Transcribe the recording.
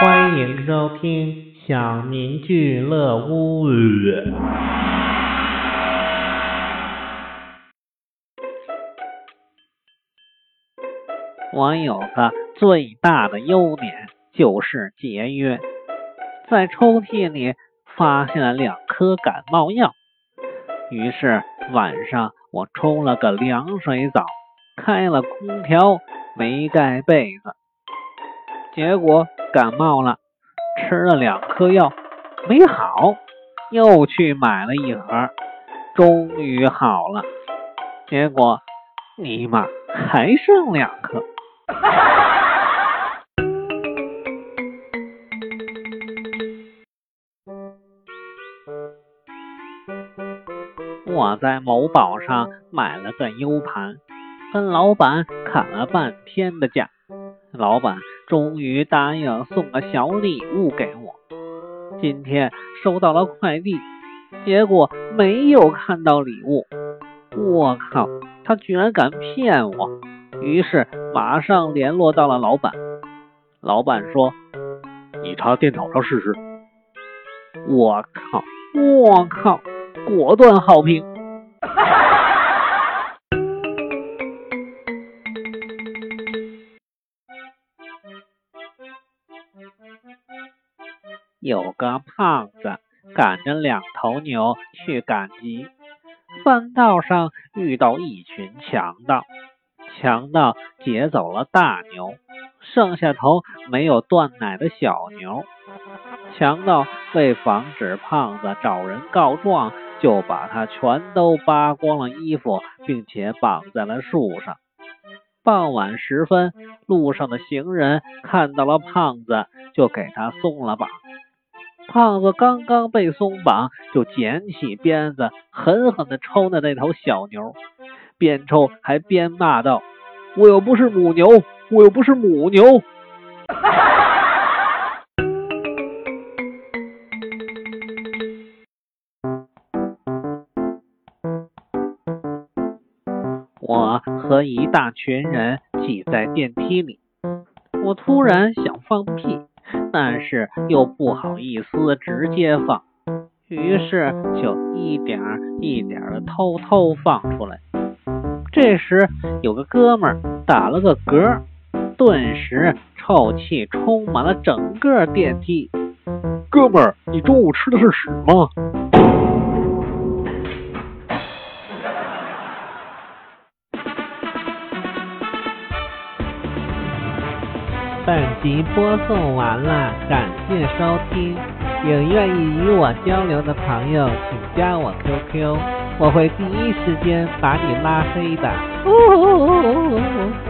欢迎收听小明俱乐屋。我有个最大的优点，就是节约。在抽屉里发现了两颗感冒药，于是晚上我冲了个凉水澡，开了空调，没盖被子。结果感冒了，吃了两颗药没好，又去买了一盒，终于好了。结果尼玛还剩两颗。我在某宝上买了个 U 盘，跟老板砍了半天的价，老板。终于答应送个小礼物给我。今天收到了快递，结果没有看到礼物。我靠，他居然敢骗我！于是马上联络到了老板。老板说：“你查电脑上试试。”我靠，我靠，果断好评。有个胖子赶着两头牛去赶集，半道上遇到一群强盗，强盗劫走了大牛，剩下头没有断奶的小牛。强盗为防止胖子找人告状，就把他全都扒光了衣服，并且绑在了树上。傍晚时分，路上的行人看到了胖子，就给他松了绑。胖子刚刚被松绑，就捡起鞭子，狠狠地抽那那头小牛，边抽还边骂道：“我又不是母牛，我又不是母牛！” 我和一大群人挤在电梯里，我突然想放屁。但是又不好意思直接放，于是就一点一点的偷偷放出来。这时有个哥们儿打了个嗝，顿时臭气充满了整个电梯。哥们儿，你中午吃的是屎吗？本集播送完了感谢收听。有愿意与我交流的朋友请加我 qq 我会第一时间把你拉黑的。哦哦哦哦哦哦